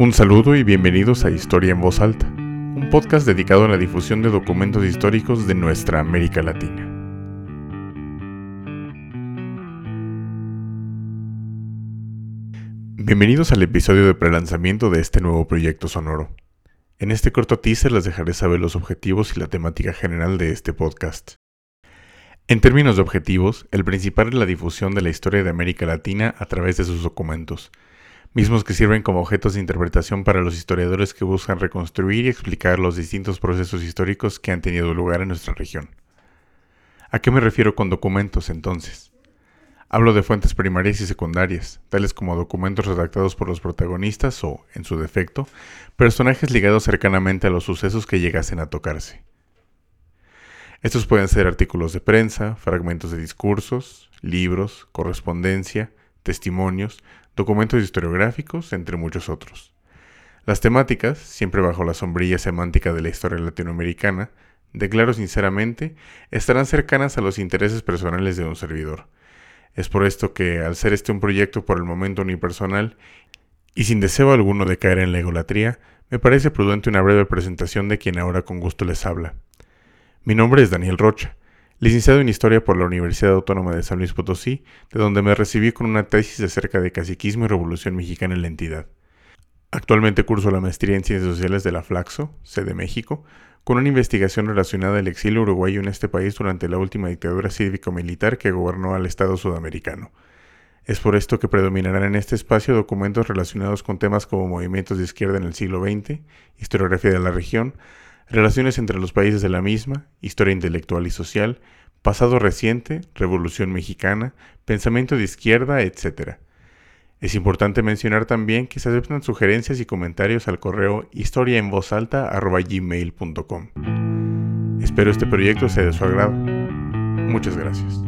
Un saludo y bienvenidos a Historia en Voz Alta, un podcast dedicado a la difusión de documentos históricos de nuestra América Latina. Bienvenidos al episodio de prelanzamiento de este nuevo proyecto sonoro. En este corto teaser les dejaré saber los objetivos y la temática general de este podcast. En términos de objetivos, el principal es la difusión de la historia de América Latina a través de sus documentos, mismos que sirven como objetos de interpretación para los historiadores que buscan reconstruir y explicar los distintos procesos históricos que han tenido lugar en nuestra región. ¿A qué me refiero con documentos entonces? Hablo de fuentes primarias y secundarias, tales como documentos redactados por los protagonistas o, en su defecto, personajes ligados cercanamente a los sucesos que llegasen a tocarse. Estos pueden ser artículos de prensa, fragmentos de discursos, libros, correspondencia, testimonios, documentos historiográficos, entre muchos otros. Las temáticas, siempre bajo la sombrilla semántica de la historia latinoamericana, declaro sinceramente, estarán cercanas a los intereses personales de un servidor. Es por esto que, al ser este un proyecto por el momento unipersonal, y sin deseo alguno de caer en la egolatría, me parece prudente una breve presentación de quien ahora con gusto les habla. Mi nombre es Daniel Rocha, licenciado en Historia por la Universidad Autónoma de San Luis Potosí, de donde me recibí con una tesis acerca de caciquismo y revolución mexicana en la entidad. Actualmente curso la maestría en Ciencias Sociales de la Flaxo, sede México, con una investigación relacionada al exilio uruguayo en este país durante la última dictadura cívico-militar que gobernó al Estado sudamericano. Es por esto que predominarán en este espacio documentos relacionados con temas como movimientos de izquierda en el siglo XX, historiografía de la región, relaciones entre los países de la misma, historia intelectual y social, pasado reciente, revolución mexicana, pensamiento de izquierda, etc. Es importante mencionar también que se aceptan sugerencias y comentarios al correo historiaenvozalta.gmail.com. Espero este proyecto sea de su agrado. Muchas gracias.